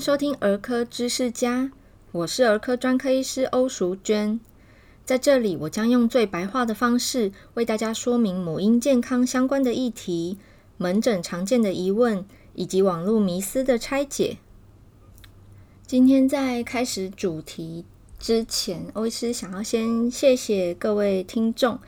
收听儿科知识家，我是儿科专科医师欧淑娟。在这里，我将用最白话的方式为大家说明母婴健康相关的议题、门诊常见的疑问以及网络迷思的拆解。今天在开始主题之前，欧医师想要先谢谢各位听众。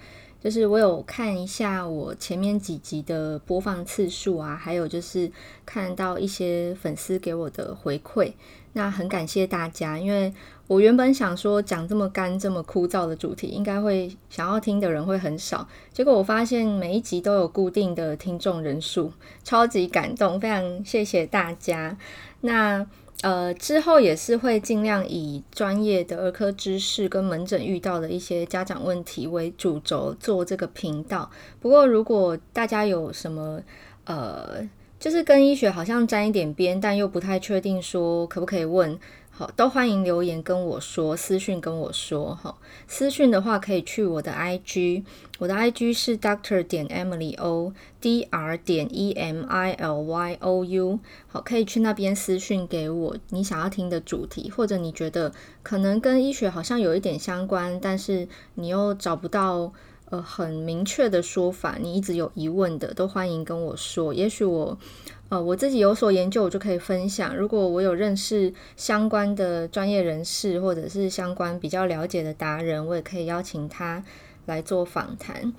就是我有看一下我前面几集的播放次数啊，还有就是看到一些粉丝给我的回馈，那很感谢大家。因为我原本想说讲这么干、这么枯燥的主题，应该会想要听的人会很少，结果我发现每一集都有固定的听众人数，超级感动，非常谢谢大家。那。呃，之后也是会尽量以专业的儿科知识跟门诊遇到的一些家长问题为主轴做这个频道。不过，如果大家有什么呃，就是跟医学好像沾一点边，但又不太确定说可不可以问。好，都欢迎留言跟我说，私讯跟我说。好，私讯的话可以去我的 IG，我的 IG 是 Doctor 点 Emily O，D R 点 E M I L Y O U。好，可以去那边私讯给我你想要听的主题，或者你觉得可能跟医学好像有一点相关，但是你又找不到呃很明确的说法，你一直有疑问的，都欢迎跟我说。也许我。呃，我自己有所研究，我就可以分享。如果我有认识相关的专业人士，或者是相关比较了解的达人，我也可以邀请他来做访谈。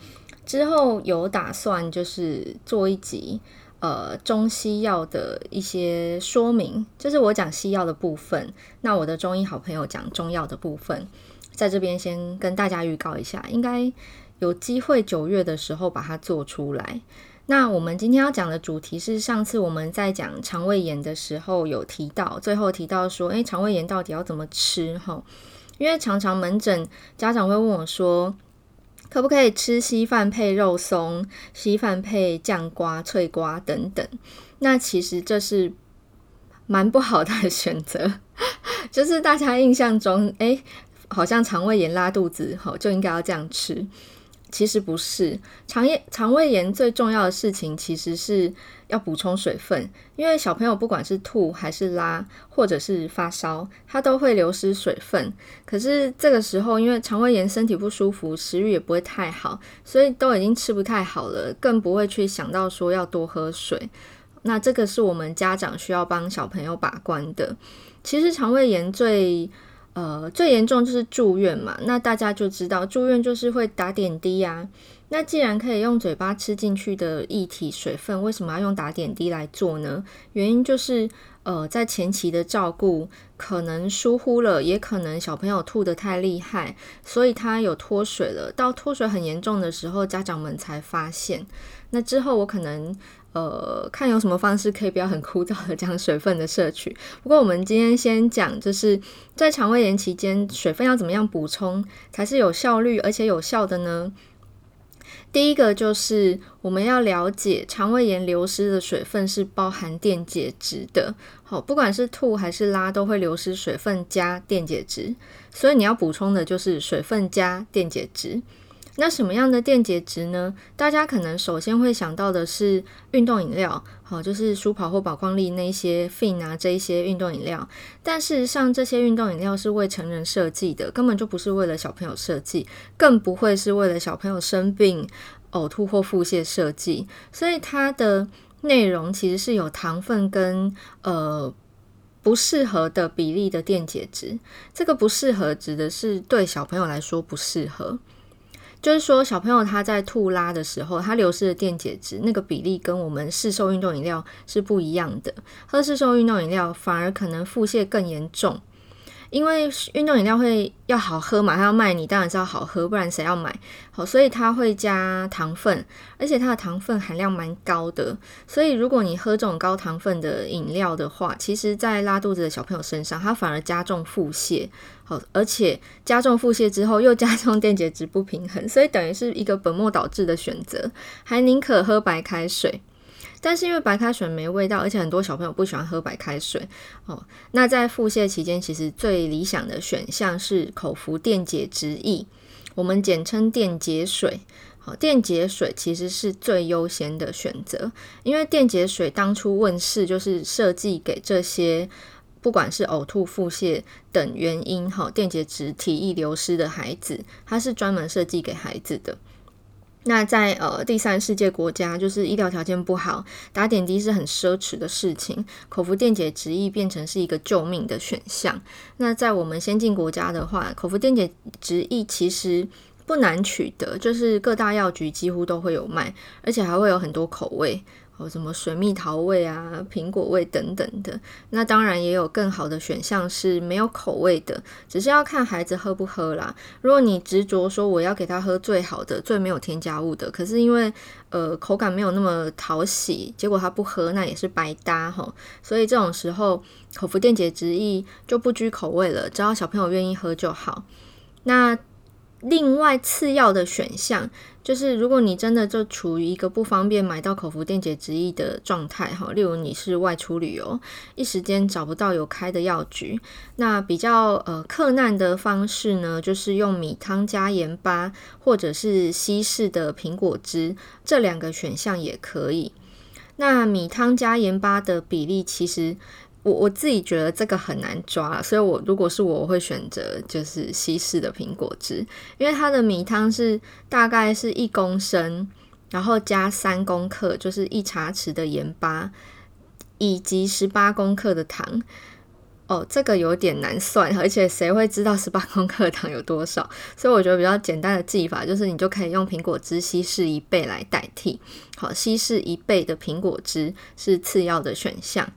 之后有打算就是做一集，呃，中西药的一些说明，就是我讲西药的部分，那我的中医好朋友讲中药的部分，在这边先跟大家预告一下，应该有机会九月的时候把它做出来。那我们今天要讲的主题是上次我们在讲肠胃炎的时候有提到，最后提到说，诶，肠胃炎到底要怎么吃？哈，因为常常门诊家长会问我说，可不可以吃稀饭配肉松、稀饭配酱瓜、脆瓜等等？那其实这是蛮不好的选择，就是大家印象中，诶，好像肠胃炎拉肚子，哈，就应该要这样吃。其实不是，肠炎、肠胃炎最重要的事情其实是要补充水分，因为小朋友不管是吐还是拉，或者是发烧，他都会流失水分。可是这个时候，因为肠胃炎身体不舒服，食欲也不会太好，所以都已经吃不太好了，更不会去想到说要多喝水。那这个是我们家长需要帮小朋友把关的。其实肠胃炎最呃，最严重就是住院嘛，那大家就知道住院就是会打点滴呀。那既然可以用嘴巴吃进去的液体水分，为什么要用打点滴来做呢？原因就是，呃，在前期的照顾可能疏忽了，也可能小朋友吐得太厉害，所以他有脱水了。到脱水很严重的时候，家长们才发现。那之后我可能。呃，看有什么方式可以不要很枯燥的讲水分的摄取。不过我们今天先讲，就是在肠胃炎期间，水分要怎么样补充才是有效率而且有效的呢？第一个就是我们要了解肠胃炎流失的水分是包含电解质的。好，不管是吐还是拉，都会流失水分加电解质，所以你要补充的就是水分加电解质。那什么样的电解质呢？大家可能首先会想到的是运动饮料，好，就是舒跑或宝矿力那些 FIN 啊，这一些运动饮料。但事实上，这些运动饮料是为成人设计的，根本就不是为了小朋友设计，更不会是为了小朋友生病、呕吐或腹泻设计。所以它的内容其实是有糖分跟呃不适合的比例的电解质。这个不适合指的是对小朋友来说不适合。就是说，小朋友他在吐拉的时候，他流失的电解质那个比例跟我们市售运动饮料是不一样的。喝市售运动饮料反而可能腹泻更严重。因为运动饮料会要好喝嘛，它要卖你当然是要好喝，不然谁要买？好，所以它会加糖分，而且它的糖分含量蛮高的。所以如果你喝这种高糖分的饮料的话，其实在拉肚子的小朋友身上，它反而加重腹泻。好，而且加重腹泻之后又加重电解质不平衡，所以等于是一个本末倒置的选择，还宁可喝白开水。但是因为白开水没味道，而且很多小朋友不喜欢喝白开水哦。那在腹泻期间，其实最理想的选项是口服电解质液，我们简称电解水。好，电解水其实是最优先的选择，因为电解水当初问世就是设计给这些不管是呕吐、腹泻等原因，哈，电解质体液流失的孩子，它是专门设计给孩子的。那在呃第三世界国家，就是医疗条件不好，打点滴是很奢侈的事情，口服电解质液变成是一个救命的选项。那在我们先进国家的话，口服电解质液其实不难取得，就是各大药局几乎都会有卖，而且还会有很多口味。有什么水蜜桃味啊、苹果味等等的，那当然也有更好的选项是没有口味的，只是要看孩子喝不喝啦。如果你执着说我要给他喝最好的、最没有添加物的，可是因为呃口感没有那么讨喜，结果他不喝，那也是白搭哈。所以这种时候，口服电解质液就不拘口味了，只要小朋友愿意喝就好。那另外次要的选项就是，如果你真的就处于一个不方便买到口服电解质液的状态哈，例如你是外出旅游，一时间找不到有开的药局，那比较呃克难的方式呢，就是用米汤加盐巴，或者是稀释的苹果汁，这两个选项也可以。那米汤加盐巴的比例其实。我我自己觉得这个很难抓，所以我如果是我，我会选择就是稀释的苹果汁，因为它的米汤是大概是一公升，然后加三公克，就是一茶匙的盐巴，以及十八公克的糖。哦，这个有点难算，而且谁会知道十八公克的糖有多少？所以我觉得比较简单的记法就是，你就可以用苹果汁稀释一倍来代替。好，稀释一倍的苹果汁是次要的选项。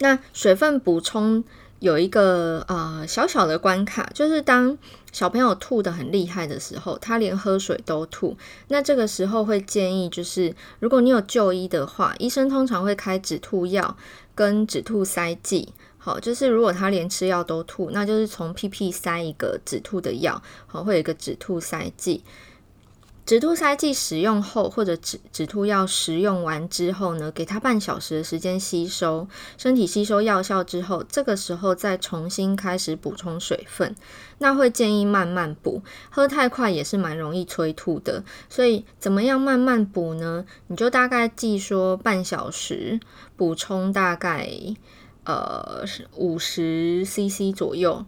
那水分补充有一个呃小小的关卡，就是当小朋友吐得很厉害的时候，他连喝水都吐。那这个时候会建议，就是如果你有就医的话，医生通常会开止吐药跟止吐塞剂。好，就是如果他连吃药都吐，那就是从屁屁塞一个止吐的药，好，会有一个止吐塞剂。止吐塞剂使用后，或者止止吐药食用完之后呢，给它半小时的时间吸收，身体吸收药效之后，这个时候再重新开始补充水分。那会建议慢慢补，喝太快也是蛮容易催吐的。所以怎么样慢慢补呢？你就大概记说半小时补充大概呃五十 CC 左右。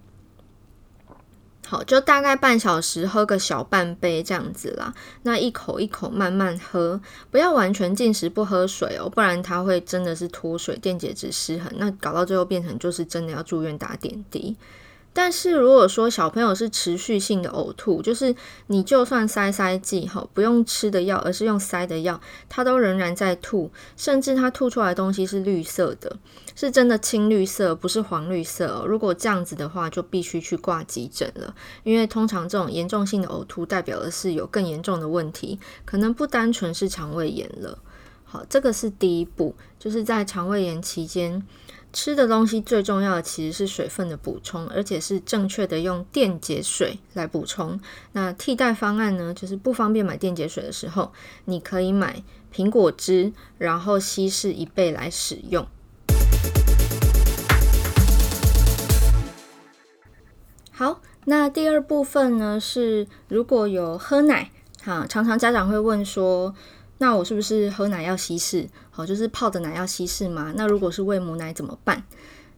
好，就大概半小时喝个小半杯这样子啦。那一口一口慢慢喝，不要完全进食不喝水哦，不然它会真的是脱水、电解质失衡，那搞到最后变成就是真的要住院打点滴。但是如果说小朋友是持续性的呕吐，就是你就算塞塞剂哈，不用吃的药，而是用塞的药，他都仍然在吐，甚至他吐出来的东西是绿色的，是真的青绿色，不是黄绿色哦。如果这样子的话，就必须去挂急诊了，因为通常这种严重性的呕吐代表的是有更严重的问题，可能不单纯是肠胃炎了。好，这个是第一步，就是在肠胃炎期间。吃的东西最重要的其实是水分的补充，而且是正确的用电解水来补充。那替代方案呢，就是不方便买电解水的时候，你可以买苹果汁，然后稀释一倍来使用。好，那第二部分呢，是如果有喝奶，哈，常常家长会问说，那我是不是喝奶要稀释？好，就是泡的奶要稀释吗？那如果是喂母奶怎么办？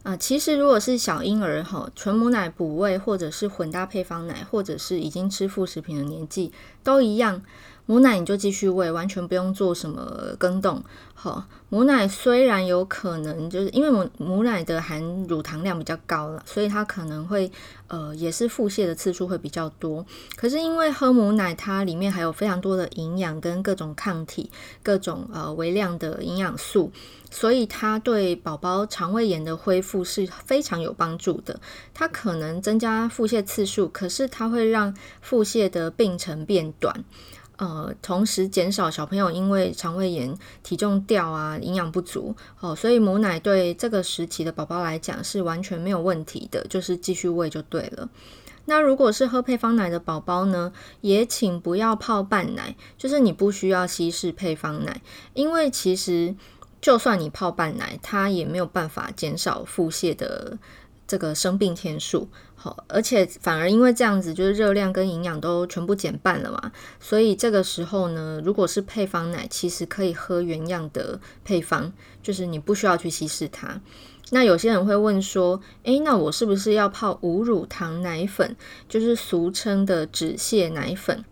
啊、其实如果是小婴儿哈，纯母奶补喂，或者是混搭配方奶，或者是已经吃副食品的年纪，都一样。母奶你就继续喂，完全不用做什么更动。好，母奶虽然有可能就是因为母母奶的含乳糖量比较高了，所以它可能会呃也是腹泻的次数会比较多。可是因为喝母奶，它里面还有非常多的营养跟各种抗体、各种呃微量的营养素，所以它对宝宝肠胃炎的恢复是非常有帮助的。它可能增加腹泻次数，可是它会让腹泻的病程变短。呃，同时减少小朋友因为肠胃炎体重掉啊、营养不足哦，所以母奶对这个时期的宝宝来讲是完全没有问题的，就是继续喂就对了。那如果是喝配方奶的宝宝呢，也请不要泡半奶，就是你不需要稀释配方奶，因为其实就算你泡半奶，它也没有办法减少腹泻的这个生病天数好。而且反而因为这样子，就是热量跟营养都全部减半了嘛，所以这个时候呢，如果是配方奶，其实可以喝原样的配方，就是你不需要去稀释它。那有些人会问说，诶，那我是不是要泡无乳糖奶粉，就是俗称的止泻奶粉？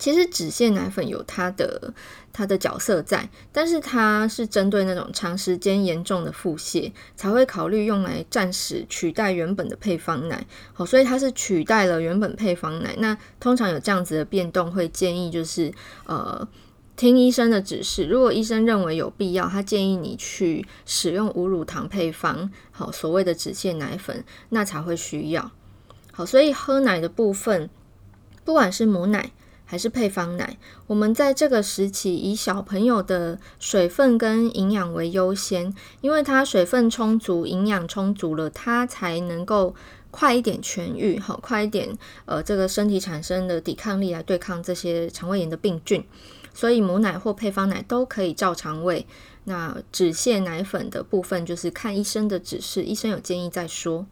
其实止泻奶粉有它的它的角色在，但是它是针对那种长时间严重的腹泻才会考虑用来暂时取代原本的配方奶。好，所以它是取代了原本配方奶。那通常有这样子的变动，会建议就是呃听医生的指示。如果医生认为有必要，他建议你去使用无乳糖配方，好，所谓的止泻奶粉，那才会需要。好，所以喝奶的部分，不管是母奶，还是配方奶，我们在这个时期以小朋友的水分跟营养为优先，因为它水分充足、营养充足了，它才能够快一点痊愈，好，快一点，呃，这个身体产生的抵抗力来对抗这些肠胃炎的病菌。所以母奶或配方奶都可以照常喂。那止泻奶粉的部分就是看医生的指示，医生有建议再说。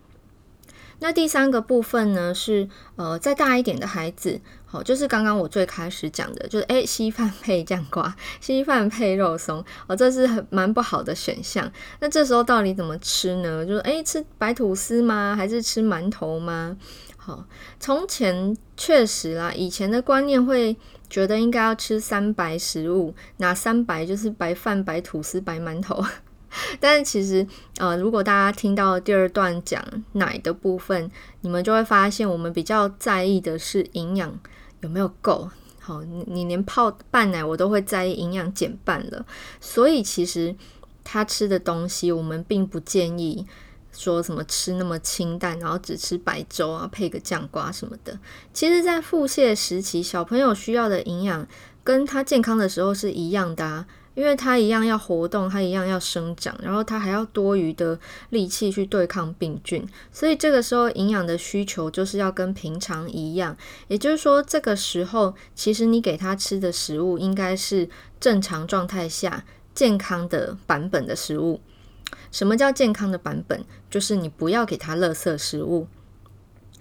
那第三个部分呢，是呃再大一点的孩子，好，就是刚刚我最开始讲的，就是诶稀饭配酱瓜，稀饭配肉松，哦，这是很蛮不好的选项。那这时候到底怎么吃呢？就是诶吃白吐司吗？还是吃馒头吗？好，从前确实啦，以前的观念会觉得应该要吃三白食物，哪三白就是白饭、白吐司、白馒头。但是其实，呃，如果大家听到第二段讲奶的部分，你们就会发现，我们比较在意的是营养有没有够。好，你连泡半奶我都会在意营养减半了。所以其实他吃的东西，我们并不建议说什么吃那么清淡，然后只吃白粥啊，配个酱瓜什么的。其实，在腹泻时期，小朋友需要的营养跟他健康的时候是一样的啊。因为它一样要活动，它一样要生长，然后它还要多余的力气去对抗病菌，所以这个时候营养的需求就是要跟平常一样。也就是说，这个时候其实你给它吃的食物应该是正常状态下健康的版本的食物。什么叫健康的版本？就是你不要给它垃圾食物。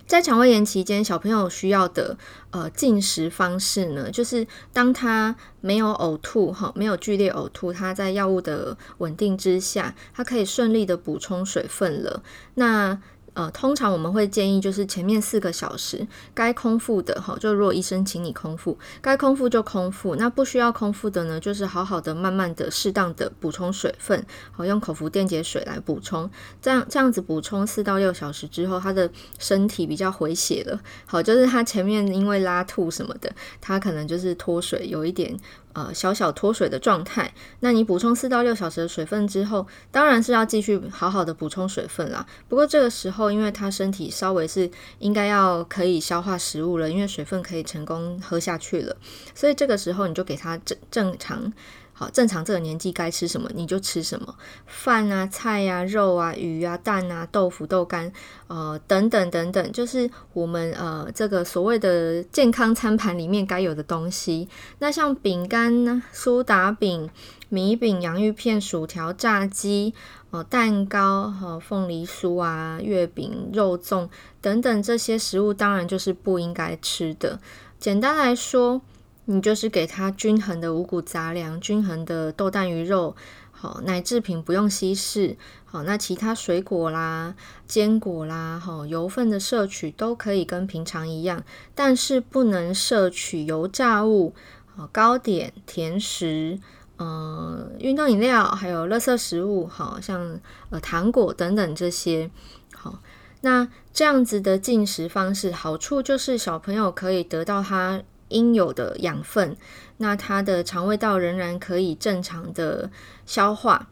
在肠胃炎期间，小朋友需要的呃进食方式呢，就是当他没有呕吐哈，没有剧烈呕吐，他在药物的稳定之下，他可以顺利的补充水分了。那呃，通常我们会建议，就是前面四个小时该空腹的哈，就如果医生请你空腹，该空腹就空腹。那不需要空腹的呢，就是好好的、慢慢的、适当的补充水分，好用口服电解水来补充。这样这样子补充四到六小时之后，他的身体比较回血了。好，就是他前面因为拉吐什么的，他可能就是脱水有一点。呃，小小脱水的状态，那你补充四到六小时的水分之后，当然是要继续好好的补充水分啦。不过这个时候，因为他身体稍微是应该要可以消化食物了，因为水分可以成功喝下去了，所以这个时候你就给他正正常。好，正常这个年纪该吃什么你就吃什么，饭啊、菜啊、肉啊、鱼啊、蛋啊、豆腐、豆干，呃，等等等等，就是我们呃这个所谓的健康餐盘里面该有的东西。那像饼干呢、苏打饼、米饼、洋芋片、薯条、炸鸡、呃蛋糕和、凤梨酥啊、月饼、肉粽等等这些食物，当然就是不应该吃的。简单来说。你就是给他均衡的五谷杂粮，均衡的豆蛋鱼肉，好，奶制品不用稀释，好，那其他水果啦、坚果啦，好，油分的摄取都可以跟平常一样，但是不能摄取油炸物、好糕点、甜食，嗯，运动饮料，还有垃圾食物，好像呃糖果等等这些，好，那这样子的进食方式，好处就是小朋友可以得到他。应有的养分，那他的肠胃道仍然可以正常的消化。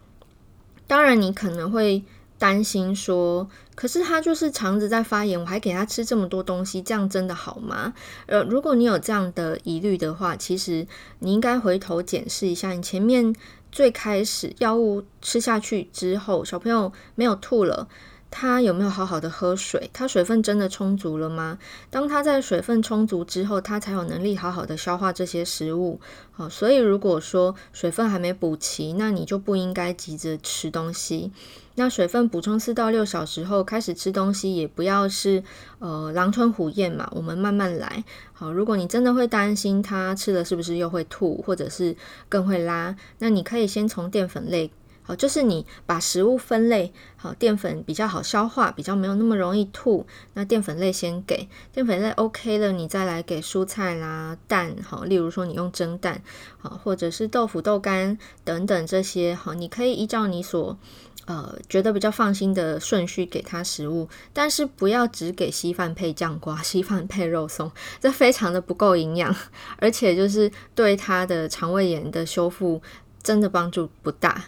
当然，你可能会担心说，可是他就是肠子在发炎，我还给他吃这么多东西，这样真的好吗？呃，如果你有这样的疑虑的话，其实你应该回头检视一下，你前面最开始药物吃下去之后，小朋友没有吐了。他有没有好好的喝水？他水分真的充足了吗？当他在水分充足之后，他才有能力好好的消化这些食物。好，所以如果说水分还没补齐，那你就不应该急着吃东西。那水分补充四到六小时后开始吃东西，也不要是呃狼吞虎咽嘛，我们慢慢来。好，如果你真的会担心他吃了是不是又会吐，或者是更会拉，那你可以先从淀粉类。好，就是你把食物分类，好，淀粉比较好消化，比较没有那么容易吐，那淀粉类先给，淀粉类 OK 了，你再来给蔬菜啦、蛋，好，例如说你用蒸蛋，好，或者是豆腐、豆干等等这些，好，你可以依照你所呃觉得比较放心的顺序给他食物，但是不要只给稀饭配酱瓜、稀饭配肉松，这非常的不够营养，而且就是对他的肠胃炎的修复真的帮助不大。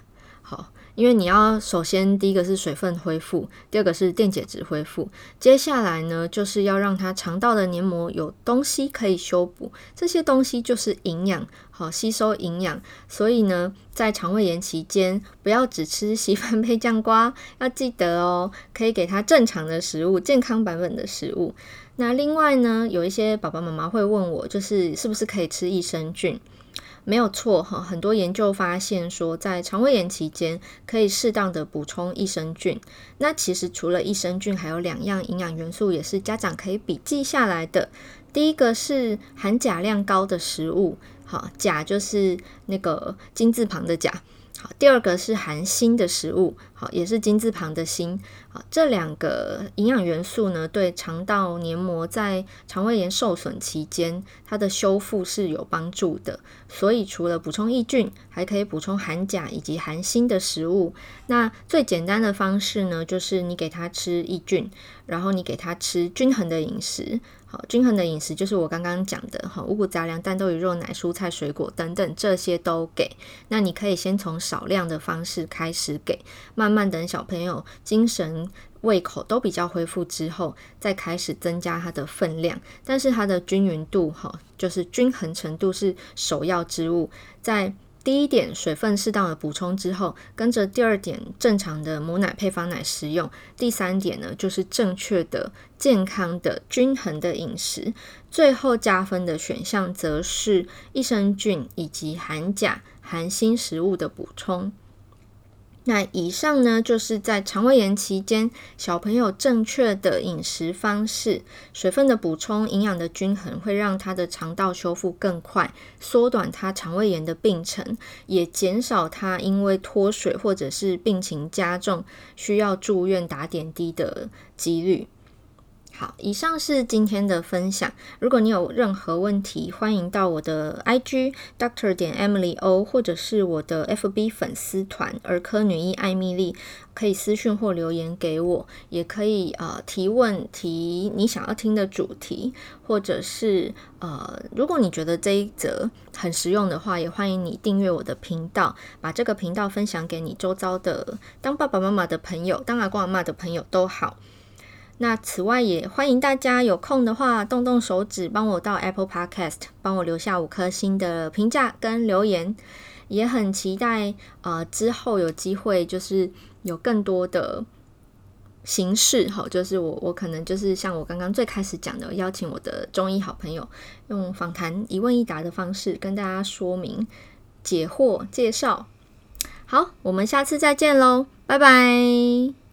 好，因为你要首先第一个是水分恢复，第二个是电解质恢复，接下来呢就是要让它肠道的黏膜有东西可以修补，这些东西就是营养，好，吸收营养。所以呢，在肠胃炎期间，不要只吃稀饭配酱瓜，要记得哦，可以给它正常的食物，健康版本的食物。那另外呢，有一些爸爸妈妈会问我，就是是不是可以吃益生菌？没有错哈，很多研究发现说，在肠胃炎期间可以适当的补充益生菌。那其实除了益生菌，还有两样营养元素也是家长可以笔记下来的。第一个是含钾量高的食物，好，钾就是那个金字旁的钾。好，第二个是含锌的食物，好，也是金字旁的锌。好，这两个营养元素呢，对肠道黏膜在肠胃炎受损期间，它的修复是有帮助的。所以除了补充益菌，还可以补充含钾以及含锌的食物。那最简单的方式呢，就是你给他吃益菌，然后你给他吃均衡的饮食。好，均衡的饮食就是我刚刚讲的，哈，五谷杂粮、蛋豆鱼肉奶、蔬菜水果等等，这些都给。那你可以先从少量的方式开始给，慢慢慢等小朋友精神、胃口都比较恢复之后，再开始增加它的分量。但是它的均匀度，哈，就是均衡程度是首要之务，在。第一点，水分适当的补充之后，跟着第二点，正常的母奶配方奶食用。第三点呢，就是正确的、健康的、均衡的饮食。最后加分的选项，则是益生菌以及含钾、含锌食物的补充。那以上呢，就是在肠胃炎期间，小朋友正确的饮食方式、水分的补充、营养的均衡，会让他的肠道修复更快，缩短他肠胃炎的病程，也减少他因为脱水或者是病情加重需要住院打点滴的几率。好，以上是今天的分享。如果你有任何问题，欢迎到我的 IG Doctor 点 Emily O，或者是我的 FB 粉丝团儿科女医艾米丽，可以私讯或留言给我，也可以呃提问提你想要听的主题，或者是呃如果你觉得这一则很实用的话，也欢迎你订阅我的频道，把这个频道分享给你周遭的当爸爸妈妈的朋友、当阿公阿妈的朋友都好。那此外，也欢迎大家有空的话，动动手指帮我到 Apple Podcast 帮我留下五颗星的评价跟留言，也很期待呃之后有机会就是有更多的形式哈，就是我我可能就是像我刚刚最开始讲的，邀请我的中医好朋友用访谈一问一答的方式跟大家说明解惑介绍。好，我们下次再见喽，拜拜。